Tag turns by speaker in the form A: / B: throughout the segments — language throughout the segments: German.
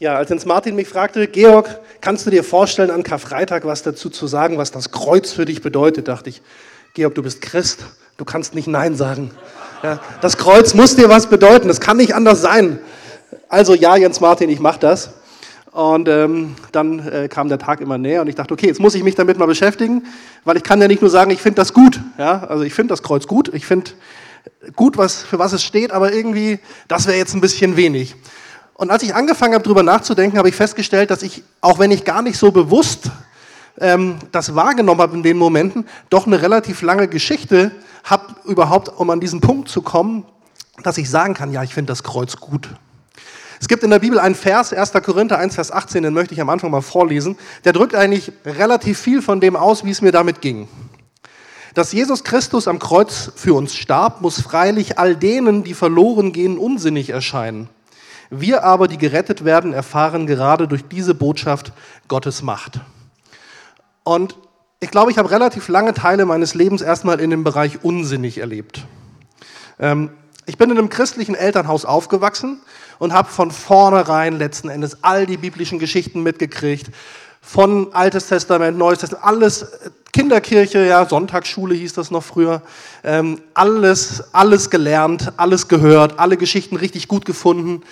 A: Ja, als Jens Martin mich fragte, Georg, kannst du dir vorstellen, an Karfreitag was dazu zu sagen, was das Kreuz für dich bedeutet, dachte ich, Georg, du bist Christ, du kannst nicht Nein sagen. Ja, das Kreuz muss dir was bedeuten, das kann nicht anders sein. Also ja, Jens Martin, ich mache das. Und ähm, dann äh, kam der Tag immer näher und ich dachte, okay, jetzt muss ich mich damit mal beschäftigen, weil ich kann ja nicht nur sagen, ich finde das gut. Ja? Also ich finde das Kreuz gut, ich finde gut, was, für was es steht, aber irgendwie, das wäre jetzt ein bisschen wenig. Und als ich angefangen habe, darüber nachzudenken, habe ich festgestellt, dass ich, auch wenn ich gar nicht so bewusst ähm, das wahrgenommen habe in den Momenten, doch eine relativ lange Geschichte habe, überhaupt, um an diesen Punkt zu kommen, dass ich sagen kann, ja, ich finde das Kreuz gut. Es gibt in der Bibel einen Vers, 1. Korinther 1, Vers 18, den möchte ich am Anfang mal vorlesen. Der drückt eigentlich relativ viel von dem aus, wie es mir damit ging. Dass Jesus Christus am Kreuz für uns starb, muss freilich all denen, die verloren gehen, unsinnig erscheinen. Wir aber, die gerettet werden, erfahren gerade durch diese Botschaft Gottes Macht. Und ich glaube, ich habe relativ lange Teile meines Lebens erstmal in dem Bereich unsinnig erlebt. Ähm, ich bin in einem christlichen Elternhaus aufgewachsen und habe von vornherein letzten Endes all die biblischen Geschichten mitgekriegt. Von Altes Testament, Neues Testament, alles, Kinderkirche, ja, Sonntagsschule hieß das noch früher, ähm, alles, alles gelernt, alles gehört, alle Geschichten richtig gut gefunden.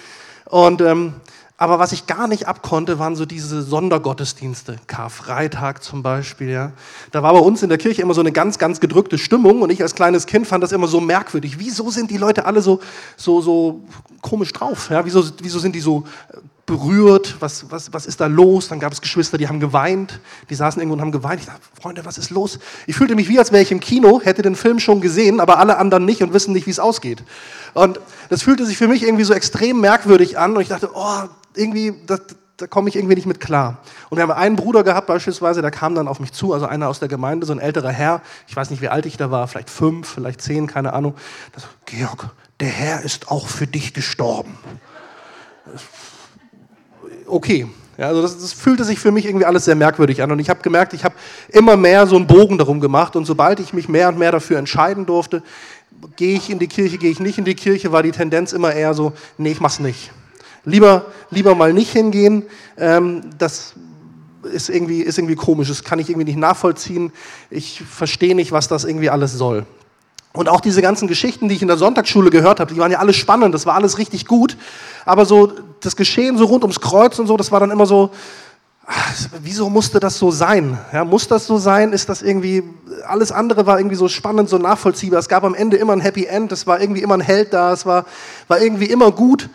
A: Und, ähm, aber was ich gar nicht abkonnte, waren so diese Sondergottesdienste. Karfreitag zum Beispiel. Ja. Da war bei uns in der Kirche immer so eine ganz, ganz gedrückte Stimmung und ich als kleines Kind fand das immer so merkwürdig. Wieso sind die Leute alle so, so, so komisch drauf? Ja. Wieso, wieso sind die so berührt? Was, was, was ist da los? Dann gab es Geschwister, die haben geweint. Die saßen irgendwo und haben geweint. Ich dachte, Freunde, was ist los? Ich fühlte mich wie, als wäre ich im Kino, hätte den Film schon gesehen, aber alle anderen nicht und wissen nicht, wie es ausgeht. Und das fühlte sich für mich irgendwie so extrem merkwürdig an und ich dachte, oh, irgendwie, das, da komme ich irgendwie nicht mit klar. Und wir haben einen Bruder gehabt beispielsweise, der kam dann auf mich zu, also einer aus der Gemeinde, so ein älterer Herr, ich weiß nicht, wie alt ich da war, vielleicht fünf, vielleicht zehn, keine Ahnung. Das, Georg, der Herr ist auch für dich gestorben. Okay, ja, also das, das, fühlte sich für mich irgendwie alles sehr merkwürdig an. Und ich habe gemerkt, ich habe immer mehr so einen Bogen darum gemacht. Und sobald ich mich mehr und mehr dafür entscheiden durfte, gehe ich in die Kirche, gehe ich nicht in die Kirche, war die Tendenz immer eher so, nee, ich mach's nicht. Lieber, lieber mal nicht hingehen, ähm, das ist irgendwie, ist irgendwie komisch, das kann ich irgendwie nicht nachvollziehen. Ich verstehe nicht, was das irgendwie alles soll. Und auch diese ganzen Geschichten, die ich in der Sonntagsschule gehört habe, die waren ja alle spannend, das war alles richtig gut. Aber so das Geschehen so rund ums Kreuz und so, das war dann immer so, wieso musste das so sein? Ja, muss das so sein? Ist das irgendwie, alles andere war irgendwie so spannend, so nachvollziehbar. Es gab am Ende immer ein Happy End, es war irgendwie immer ein Held da, es war, war irgendwie immer gut.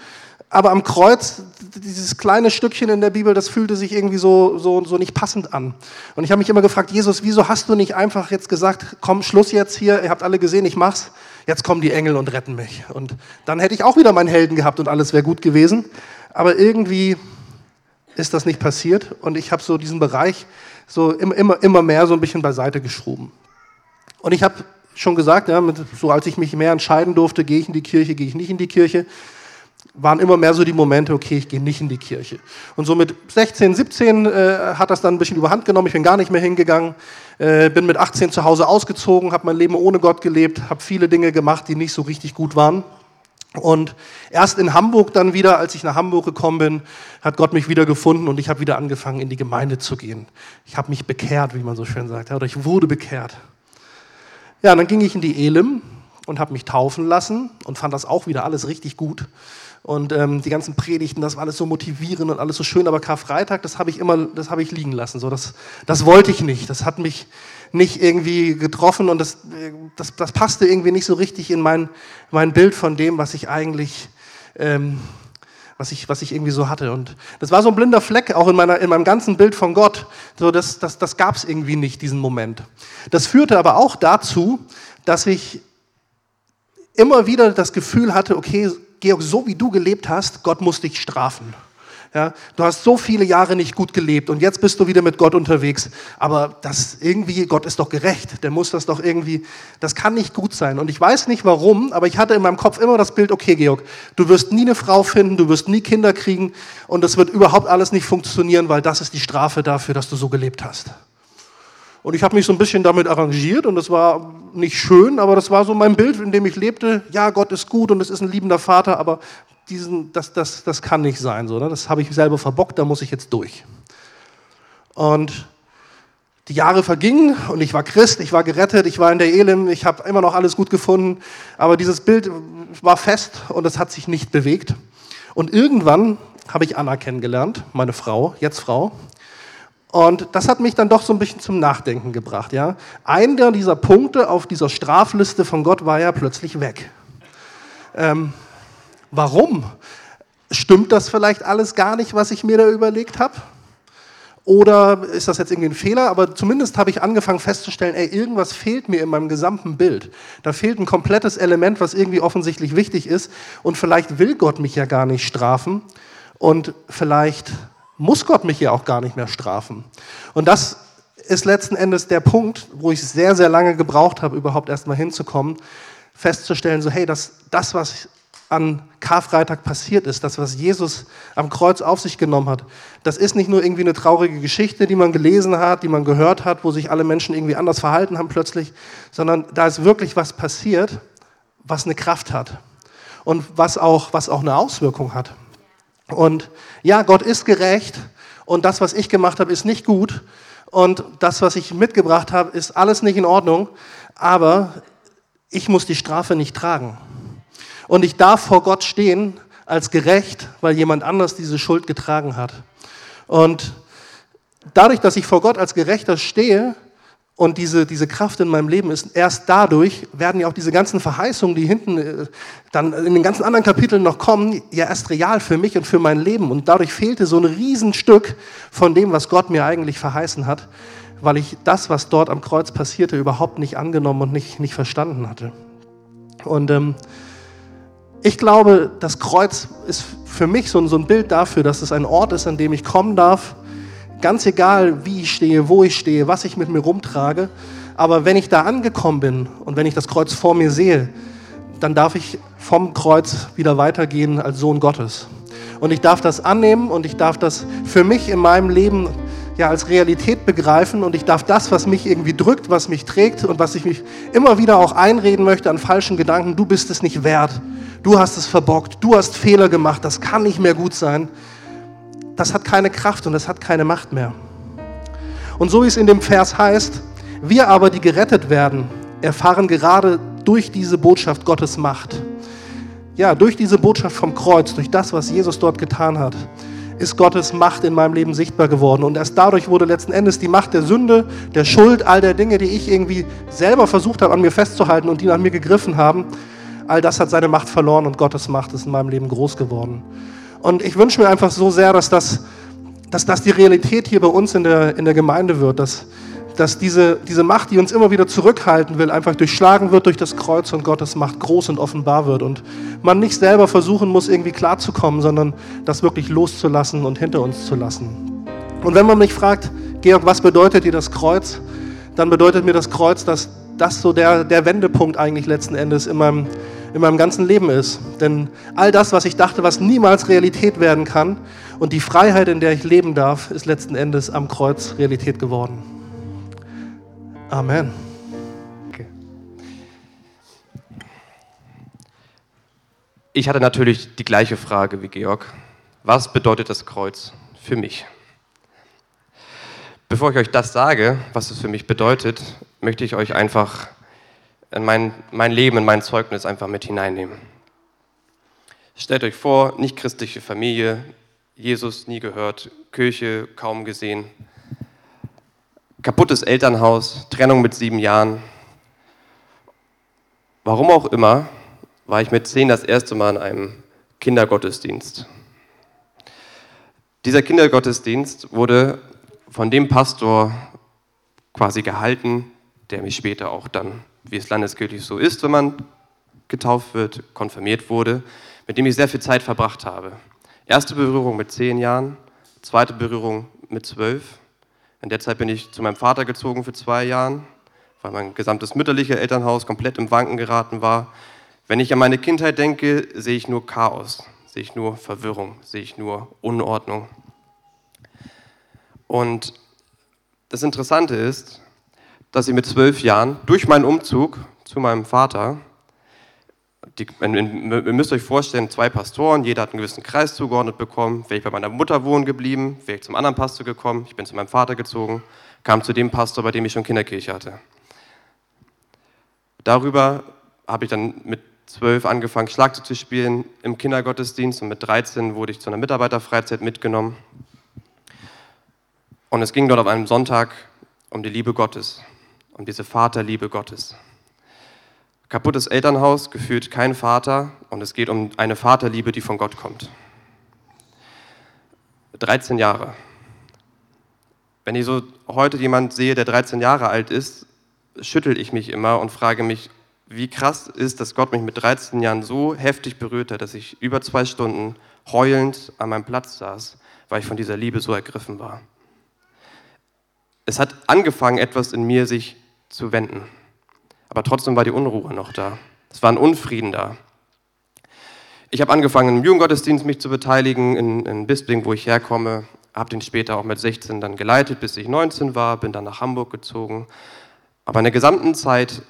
A: Aber am Kreuz, dieses kleine Stückchen in der Bibel, das fühlte sich irgendwie so, so, so nicht passend an. Und ich habe mich immer gefragt, Jesus, wieso hast du nicht einfach jetzt gesagt, komm, Schluss jetzt hier, ihr habt alle gesehen, ich mach's, jetzt kommen die Engel und retten mich. Und dann hätte ich auch wieder meinen Helden gehabt und alles wäre gut gewesen. Aber irgendwie ist das nicht passiert und ich habe so diesen Bereich so immer, immer, immer mehr so ein bisschen beiseite geschoben. Und ich habe schon gesagt, ja, mit, so als ich mich mehr entscheiden durfte, gehe ich in die Kirche, gehe ich nicht in die Kirche, waren immer mehr so die Momente, okay, ich gehe nicht in die Kirche. Und so mit 16, 17 äh, hat das dann ein bisschen überhand genommen, ich bin gar nicht mehr hingegangen, äh, bin mit 18 zu Hause ausgezogen, habe mein Leben ohne Gott gelebt, habe viele Dinge gemacht, die nicht so richtig gut waren. Und erst in Hamburg dann wieder, als ich nach Hamburg gekommen bin, hat Gott mich wieder gefunden und ich habe wieder angefangen, in die Gemeinde zu gehen. Ich habe mich bekehrt, wie man so schön sagt, oder ich wurde bekehrt. Ja, dann ging ich in die Elim und habe mich taufen lassen und fand das auch wieder alles richtig gut. Und ähm, die ganzen Predigten, das war alles so motivierend und alles so schön, aber Karfreitag, das habe ich immer, das habe ich liegen lassen. So, das, das wollte ich nicht. Das hat mich nicht irgendwie getroffen und das, das, das passte irgendwie nicht so richtig in mein, mein Bild von dem, was ich eigentlich, ähm, was ich, was ich irgendwie so hatte. Und das war so ein blinder Fleck auch in, meiner, in meinem ganzen Bild von Gott. So, das das, das gab es irgendwie nicht, diesen Moment. Das führte aber auch dazu, dass ich immer wieder das Gefühl hatte, okay, Georg, so wie du gelebt hast, Gott muss dich strafen. Ja, du hast so viele Jahre nicht gut gelebt und jetzt bist du wieder mit Gott unterwegs. Aber das irgendwie, Gott ist doch gerecht. Der muss das doch irgendwie, das kann nicht gut sein. Und ich weiß nicht warum, aber ich hatte in meinem Kopf immer das Bild, okay, Georg, du wirst nie eine Frau finden, du wirst nie Kinder kriegen und das wird überhaupt alles nicht funktionieren, weil das ist die Strafe dafür, dass du so gelebt hast. Und ich habe mich so ein bisschen damit arrangiert und das war nicht schön, aber das war so mein Bild, in dem ich lebte. Ja, Gott ist gut und es ist ein liebender Vater, aber diesen, das, das, das kann nicht sein, so, ne? das habe ich selber verbockt, da muss ich jetzt durch. Und die Jahre vergingen und ich war Christ, ich war gerettet, ich war in der Elim, ich habe immer noch alles gut gefunden, aber dieses Bild war fest und es hat sich nicht bewegt. Und irgendwann habe ich Anna kennengelernt, meine Frau, jetzt Frau. Und das hat mich dann doch so ein bisschen zum Nachdenken gebracht. Ja? Einer dieser Punkte auf dieser Strafliste von Gott war ja plötzlich weg. Ähm, warum? Stimmt das vielleicht alles gar nicht, was ich mir da überlegt habe? Oder ist das jetzt irgendwie ein Fehler? Aber zumindest habe ich angefangen festzustellen, ey, irgendwas fehlt mir in meinem gesamten Bild. Da fehlt ein komplettes Element, was irgendwie offensichtlich wichtig ist. Und vielleicht will Gott mich ja gar nicht strafen. Und vielleicht muss Gott mich ja auch gar nicht mehr strafen. Und das ist letzten Endes der Punkt, wo ich sehr, sehr lange gebraucht habe, überhaupt erst mal hinzukommen, festzustellen, so hey, das, das, was an Karfreitag passiert ist, das, was Jesus am Kreuz auf sich genommen hat, das ist nicht nur irgendwie eine traurige Geschichte, die man gelesen hat, die man gehört hat, wo sich alle Menschen irgendwie anders verhalten haben plötzlich, sondern da ist wirklich was passiert, was eine Kraft hat und was auch, was auch eine Auswirkung hat. Und ja, Gott ist gerecht und das, was ich gemacht habe, ist nicht gut und das, was ich mitgebracht habe, ist alles nicht in Ordnung, aber ich muss die Strafe nicht tragen. Und ich darf vor Gott stehen als gerecht, weil jemand anders diese Schuld getragen hat. Und dadurch, dass ich vor Gott als Gerechter stehe, und diese, diese Kraft in meinem Leben ist erst dadurch, werden ja auch diese ganzen Verheißungen, die hinten äh, dann in den ganzen anderen Kapiteln noch kommen, ja erst real für mich und für mein Leben. Und dadurch fehlte so ein Riesenstück von dem, was Gott mir eigentlich verheißen hat, weil ich das, was dort am Kreuz passierte, überhaupt nicht angenommen und nicht, nicht verstanden hatte. Und ähm, ich glaube, das Kreuz ist für mich so, so ein Bild dafür, dass es ein Ort ist, an dem ich kommen darf, Ganz egal, wie ich stehe, wo ich stehe, was ich mit mir rumtrage. Aber wenn ich da angekommen bin und wenn ich das Kreuz vor mir sehe, dann darf ich vom Kreuz wieder weitergehen als Sohn Gottes. Und ich darf das annehmen und ich darf das für mich in meinem Leben ja als Realität begreifen und ich darf das, was mich irgendwie drückt, was mich trägt und was ich mich immer wieder auch einreden möchte an falschen Gedanken, du bist es nicht wert, du hast es verbockt, du hast Fehler gemacht, das kann nicht mehr gut sein, das hat keine Kraft und das hat keine Macht mehr. Und so wie es in dem Vers heißt, wir aber, die gerettet werden, erfahren gerade durch diese Botschaft Gottes Macht. Ja, durch diese Botschaft vom Kreuz, durch das, was Jesus dort getan hat, ist Gottes Macht in meinem Leben sichtbar geworden. Und erst dadurch wurde letzten Endes die Macht der Sünde, der Schuld, all der Dinge, die ich irgendwie selber versucht habe, an mir festzuhalten und die nach mir gegriffen haben, all das hat seine Macht verloren und Gottes Macht ist in meinem Leben groß geworden. Und ich wünsche mir einfach so sehr, dass das, dass das die Realität hier bei uns in der, in der Gemeinde wird, dass, dass diese, diese Macht, die uns immer wieder zurückhalten will, einfach durchschlagen wird durch das Kreuz und Gottes Macht groß und offenbar wird. Und man nicht selber versuchen muss, irgendwie klarzukommen, sondern das wirklich loszulassen und hinter uns zu lassen. Und wenn man mich fragt, Georg, was bedeutet dir das Kreuz? Dann bedeutet mir das Kreuz, dass das so der, der Wendepunkt eigentlich letzten Endes in meinem in meinem ganzen Leben ist. Denn all das, was ich dachte, was niemals Realität werden kann und die Freiheit, in der ich leben darf, ist letzten Endes am Kreuz Realität geworden. Amen.
B: Ich hatte natürlich die gleiche Frage wie Georg. Was bedeutet das Kreuz für mich? Bevor ich euch das sage, was es für mich bedeutet, möchte ich euch einfach in mein, mein Leben, in mein Zeugnis einfach mit hineinnehmen. Stellt euch vor, nicht christliche Familie, Jesus nie gehört, Kirche kaum gesehen, kaputtes Elternhaus, Trennung mit sieben Jahren. Warum auch immer, war ich mit zehn das erste Mal in einem Kindergottesdienst. Dieser Kindergottesdienst wurde von dem Pastor quasi gehalten, der mich später auch dann wie es landeskirchlich so ist, wenn man getauft wird, konfirmiert wurde, mit dem ich sehr viel Zeit verbracht habe. Erste Berührung mit zehn Jahren, zweite Berührung mit zwölf. In der Zeit bin ich zu meinem Vater gezogen für zwei Jahre, weil mein gesamtes mütterliches Elternhaus komplett im Wanken geraten war. Wenn ich an meine Kindheit denke, sehe ich nur Chaos, sehe ich nur Verwirrung, sehe ich nur Unordnung. Und das Interessante ist, dass ich mit zwölf Jahren durch meinen Umzug zu meinem Vater Die, ihr müsst euch vorstellen, zwei Pastoren, jeder hat einen gewissen Kreis zugeordnet bekommen. Wäre ich bei meiner Mutter wohnen geblieben, wäre ich zum anderen Pastor gekommen, ich bin zu meinem Vater gezogen, kam zu dem Pastor, bei dem ich schon Kinderkirche hatte. Darüber habe ich dann mit zwölf angefangen, Schlagzeug zu spielen im Kindergottesdienst und mit 13 wurde ich zu einer Mitarbeiterfreizeit mitgenommen. Und es ging dort auf einem Sonntag um die Liebe Gottes, um diese Vaterliebe Gottes. Kaputtes Elternhaus, gefühlt kein Vater und es geht um eine Vaterliebe, die von Gott kommt. 13 Jahre. Wenn ich so heute jemand sehe, der 13 Jahre alt ist, schüttel ich mich immer und frage mich, wie krass ist, dass Gott mich mit 13 Jahren so heftig berührt hat, dass ich über zwei Stunden heulend an meinem Platz saß, weil ich von dieser Liebe so ergriffen war. Es hat angefangen, etwas in mir sich zu wenden aber trotzdem war die Unruhe noch da. Es war ein Unfrieden da. Ich habe angefangen, im Jugendgottesdienst mich zu beteiligen, in, in Bisping, wo ich herkomme, habe den später auch mit 16 dann geleitet, bis ich 19 war, bin dann nach Hamburg gezogen. Aber in der gesamten Zeit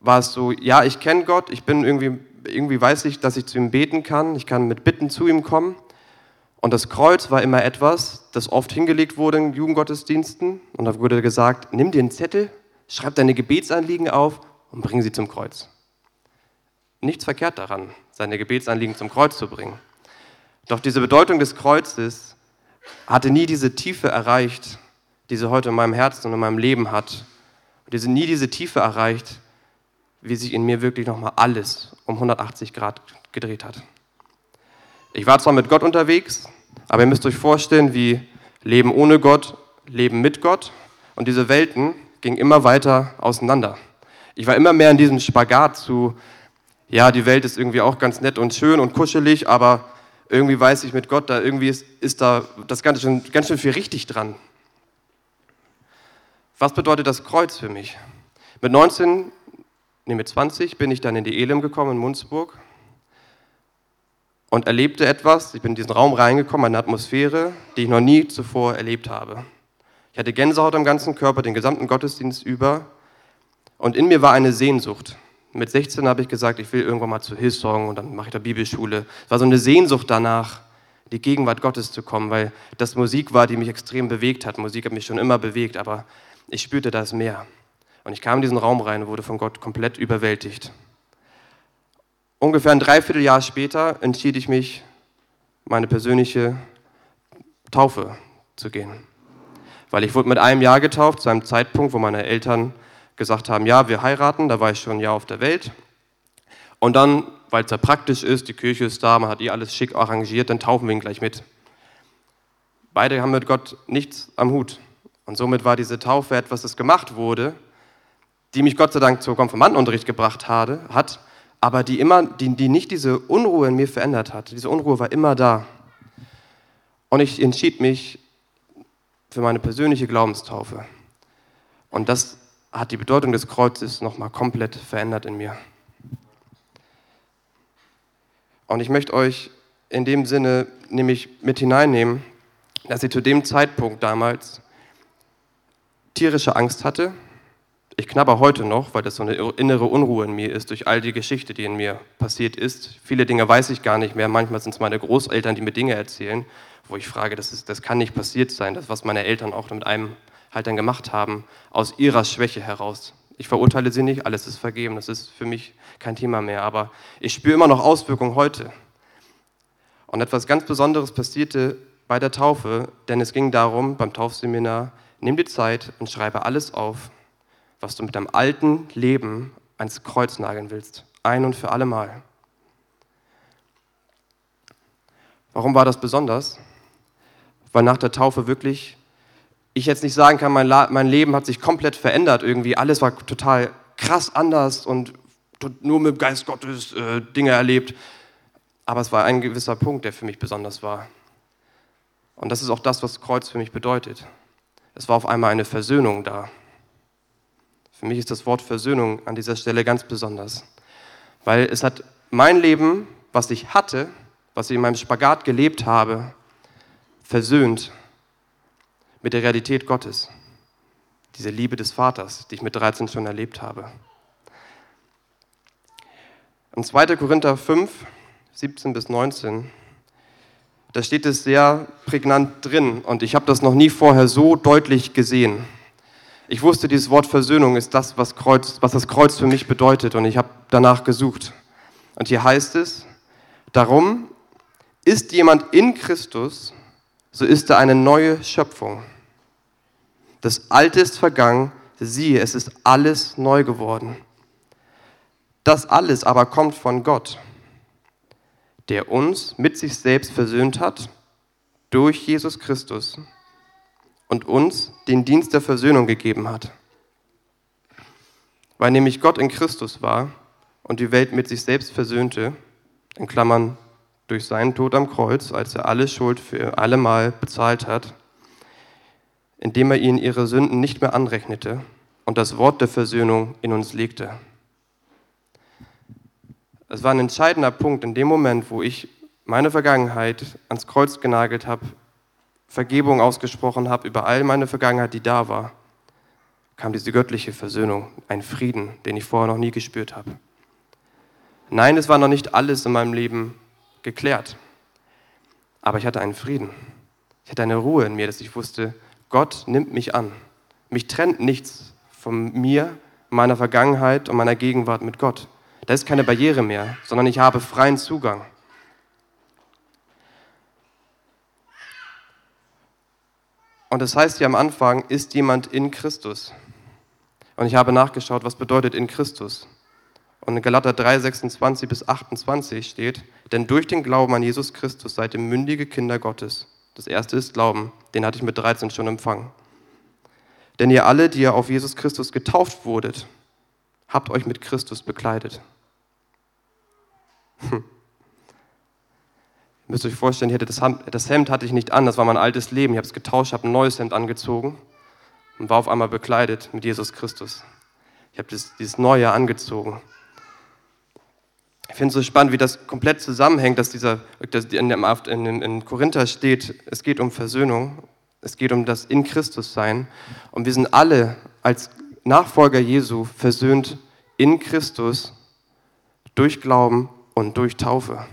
B: war es so, ja, ich kenne Gott, ich bin irgendwie, irgendwie weiß ich, dass ich zu ihm beten kann, ich kann mit Bitten zu ihm kommen. Und das Kreuz war immer etwas, das oft hingelegt wurde in Jugendgottesdiensten. Und da wurde gesagt, nimm dir einen Zettel, schreib deine Gebetsanliegen auf und bring sie zum Kreuz. Nichts verkehrt daran, seine Gebetsanliegen zum Kreuz zu bringen. Doch diese Bedeutung des Kreuzes hatte nie diese Tiefe erreicht, die sie heute in meinem Herzen und in meinem Leben hat. Und diese nie diese Tiefe erreicht, wie sich in mir wirklich nochmal alles um 180 Grad gedreht hat. Ich war zwar mit Gott unterwegs, aber ihr müsst euch vorstellen, wie Leben ohne Gott, Leben mit Gott und diese Welten ging immer weiter auseinander. Ich war immer mehr in diesem Spagat zu, ja, die Welt ist irgendwie auch ganz nett und schön und kuschelig, aber irgendwie weiß ich mit Gott, da irgendwie ist, ist da das ganz schön, ganz schön viel richtig dran. Was bedeutet das Kreuz für mich? Mit 19, nee, mit 20 bin ich dann in die Elim gekommen in Munzburg und erlebte etwas. Ich bin in diesen Raum reingekommen, eine Atmosphäre, die ich noch nie zuvor erlebt habe. Ich hatte Gänsehaut am ganzen Körper, den gesamten Gottesdienst über. Und in mir war eine Sehnsucht. Mit 16 habe ich gesagt, ich will irgendwann mal zu Hillsong und dann mache ich da Bibelschule. Es war so eine Sehnsucht danach, in die Gegenwart Gottes zu kommen, weil das Musik war, die mich extrem bewegt hat. Musik hat mich schon immer bewegt, aber ich spürte, da ist mehr. Und ich kam in diesen Raum rein und wurde von Gott komplett überwältigt. Ungefähr ein Dreivierteljahr später entschied ich mich, meine persönliche Taufe zu gehen. Weil ich wurde mit einem Jahr getauft, zu einem Zeitpunkt, wo meine Eltern gesagt haben, ja, wir heiraten, da war ich schon ein Jahr auf der Welt. Und dann, weil es ja praktisch ist, die Kirche ist da, man hat eh alles schick arrangiert, dann taufen wir ihn gleich mit. Beide haben mit Gott nichts am Hut. Und somit war diese Taufe etwas, das gemacht wurde, die mich Gott sei Dank zur Konfirmandenunterricht gebracht hatte, hat, aber die, immer, die, die nicht diese Unruhe in mir verändert hat. Diese Unruhe war immer da. Und ich entschied mich, für meine persönliche Glaubenstaufe. Und das hat die Bedeutung des Kreuzes nochmal komplett verändert in mir. Und ich möchte euch in dem Sinne nämlich mit hineinnehmen, dass ich zu dem Zeitpunkt damals tierische Angst hatte. Ich knabber heute noch, weil das so eine innere Unruhe in mir ist, durch all die Geschichte, die in mir passiert ist. Viele Dinge weiß ich gar nicht mehr. Manchmal sind es meine Großeltern, die mir Dinge erzählen wo ich frage, das, ist, das kann nicht passiert sein, das, was meine Eltern auch mit einem halt dann gemacht haben, aus ihrer Schwäche heraus. Ich verurteile sie nicht, alles ist vergeben, das ist für mich kein Thema mehr, aber ich spüre immer noch Auswirkungen heute. Und etwas ganz Besonderes passierte bei der Taufe, denn es ging darum, beim Taufseminar, nimm die Zeit und schreibe alles auf, was du mit deinem alten Leben ans Kreuz nageln willst, ein und für alle Mal. Warum war das besonders? weil nach der Taufe wirklich ich jetzt nicht sagen kann, mein, mein Leben hat sich komplett verändert irgendwie. Alles war total krass anders und nur mit dem Geist Gottes äh, Dinge erlebt. Aber es war ein gewisser Punkt, der für mich besonders war. Und das ist auch das, was Kreuz für mich bedeutet. Es war auf einmal eine Versöhnung da. Für mich ist das Wort Versöhnung an dieser Stelle ganz besonders. Weil es hat mein Leben, was ich hatte, was ich in meinem Spagat gelebt habe, versöhnt mit der Realität Gottes. Diese Liebe des Vaters, die ich mit 13 schon erlebt habe. In 2. Korinther 5, 17 bis 19, da steht es sehr prägnant drin und ich habe das noch nie vorher so deutlich gesehen. Ich wusste, dieses Wort Versöhnung ist das, was, Kreuz, was das Kreuz für mich bedeutet und ich habe danach gesucht. Und hier heißt es, darum ist jemand in Christus, so ist er eine neue Schöpfung. Das Alte ist vergangen, siehe, es ist alles neu geworden. Das alles aber kommt von Gott, der uns mit sich selbst versöhnt hat durch Jesus Christus und uns den Dienst der Versöhnung gegeben hat. Weil nämlich Gott in Christus war und die Welt mit sich selbst versöhnte, in Klammern durch seinen Tod am Kreuz, als er alle Schuld für allemal bezahlt hat, indem er ihnen ihre Sünden nicht mehr anrechnete und das Wort der Versöhnung in uns legte. Es war ein entscheidender Punkt in dem Moment, wo ich meine Vergangenheit ans Kreuz genagelt habe, Vergebung ausgesprochen habe über all meine Vergangenheit, die da war, kam diese göttliche Versöhnung, ein Frieden, den ich vorher noch nie gespürt habe. Nein, es war noch nicht alles in meinem Leben geklärt. Aber ich hatte einen Frieden. Ich hatte eine Ruhe in mir, dass ich wusste, Gott nimmt mich an. Mich trennt nichts von mir, meiner Vergangenheit und meiner Gegenwart mit Gott. Da ist keine Barriere mehr, sondern ich habe freien Zugang. Und das heißt hier am Anfang, ist jemand in Christus. Und ich habe nachgeschaut, was bedeutet in Christus. Und in Galater 3, 26 bis 28 steht, denn durch den Glauben an Jesus Christus seid ihr mündige Kinder Gottes. Das erste ist Glauben, den hatte ich mit 13 schon empfangen. Denn ihr alle, die ihr auf Jesus Christus getauft wurdet, habt euch mit Christus bekleidet. Hm. Ihr müsst euch vorstellen, ich hatte das, das Hemd hatte ich nicht an, das war mein altes Leben. Ich habe es getauscht, habe ein neues Hemd angezogen und war auf einmal bekleidet mit Jesus Christus. Ich habe dieses Neue angezogen. Ich finde es so spannend, wie das komplett zusammenhängt, dass dieser dass in, in, in Korinther steht, es geht um Versöhnung, es geht um das in Christus sein. Und wir sind alle als Nachfolger Jesu versöhnt in Christus durch Glauben und durch Taufe.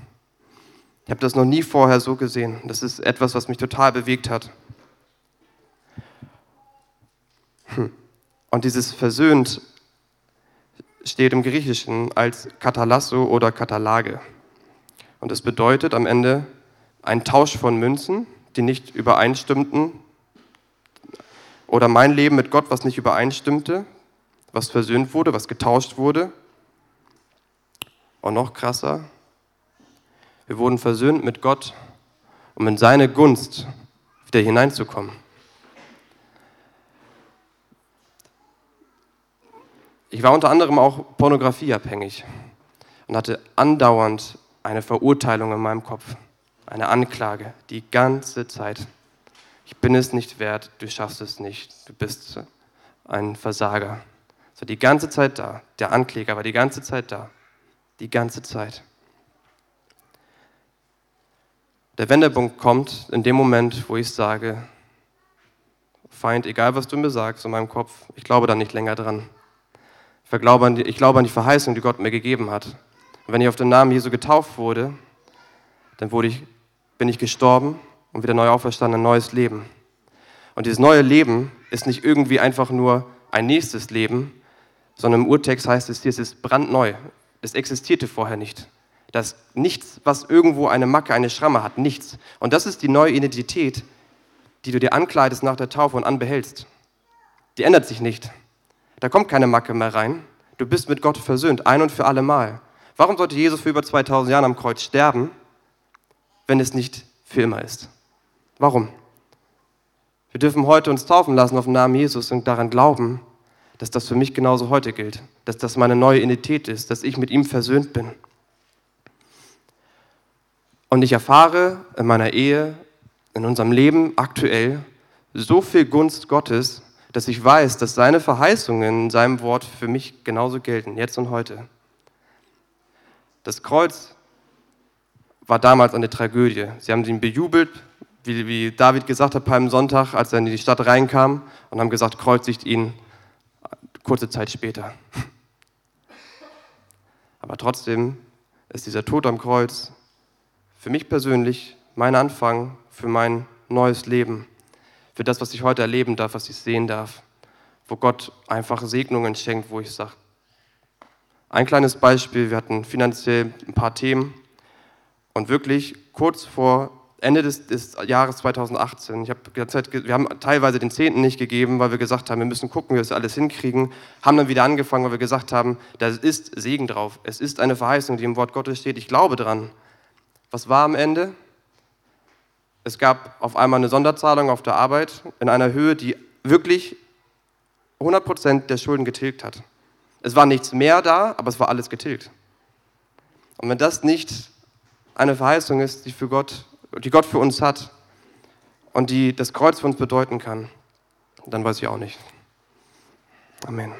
B: Ich habe das noch nie vorher so gesehen. Das ist etwas, was mich total bewegt hat. Hm. Und dieses versöhnt steht im Griechischen als Katalasso oder Katalage. Und es bedeutet am Ende ein Tausch von Münzen, die nicht übereinstimmten, oder mein Leben mit Gott, was nicht übereinstimmte, was versöhnt wurde, was getauscht wurde. Und noch krasser, wir wurden versöhnt mit Gott, um in seine Gunst wieder hineinzukommen. Ich war unter anderem auch pornografieabhängig und hatte andauernd eine Verurteilung in meinem Kopf, eine Anklage, die ganze Zeit. Ich bin es nicht wert, du schaffst es nicht, du bist ein Versager. So die ganze Zeit da. Der Ankläger war die ganze Zeit da. Die ganze Zeit. Der Wendepunkt kommt in dem Moment, wo ich sage, Feind, egal was du mir sagst in meinem Kopf, ich glaube da nicht länger dran. Ich glaube, an die, Verheißung, die Gott mir gegeben hat. Und wenn ich auf den Namen Jesu getauft wurde, dann wurde ich, bin ich gestorben und wieder neu auferstanden, ein neues Leben. Und dieses neue Leben ist nicht irgendwie einfach nur ein nächstes Leben, sondern im Urtext heißt es hier, es ist brandneu. Es existierte vorher nicht. Das ist nichts, was irgendwo eine Macke, eine Schramme hat, nichts. Und das ist die neue Identität, die du dir ankleidest nach der Taufe und anbehältst. Die ändert sich nicht. Da kommt keine Macke mehr rein. Du bist mit Gott versöhnt, ein und für alle Mal. Warum sollte Jesus für über 2000 Jahre am Kreuz sterben, wenn es nicht für immer ist? Warum? Wir dürfen heute uns taufen lassen auf den Namen Jesus und daran glauben, dass das für mich genauso heute gilt, dass das meine neue Identität ist, dass ich mit ihm versöhnt bin. Und ich erfahre in meiner Ehe, in unserem Leben aktuell so viel Gunst Gottes, dass ich weiß, dass seine Verheißungen in seinem Wort für mich genauso gelten, jetzt und heute. Das Kreuz war damals eine Tragödie. Sie haben ihn bejubelt, wie, wie David gesagt hat beim Sonntag, als er in die Stadt reinkam und haben gesagt, kreuzigt ihn kurze Zeit später. Aber trotzdem ist dieser Tod am Kreuz für mich persönlich mein Anfang für mein neues Leben, für das, was ich heute erleben darf, was ich sehen darf, wo Gott einfach Segnungen schenkt, wo ich sage, ein kleines Beispiel, wir hatten finanziell ein paar Themen und wirklich kurz vor Ende des, des Jahres 2018, ich hab wir haben teilweise den Zehnten nicht gegeben, weil wir gesagt haben, wir müssen gucken, wie wir das alles hinkriegen, haben dann wieder angefangen, weil wir gesagt haben, da ist Segen drauf, es ist eine Verheißung, die im Wort Gottes steht, ich glaube dran. Was war am Ende? Es gab auf einmal eine Sonderzahlung auf der Arbeit in einer Höhe, die wirklich 100% der Schulden getilgt hat. Es war nichts mehr da, aber es war alles getilgt. Und wenn das nicht eine Verheißung ist, die, für Gott, die Gott für uns hat und die das Kreuz für uns bedeuten kann, dann weiß ich auch nicht. Amen.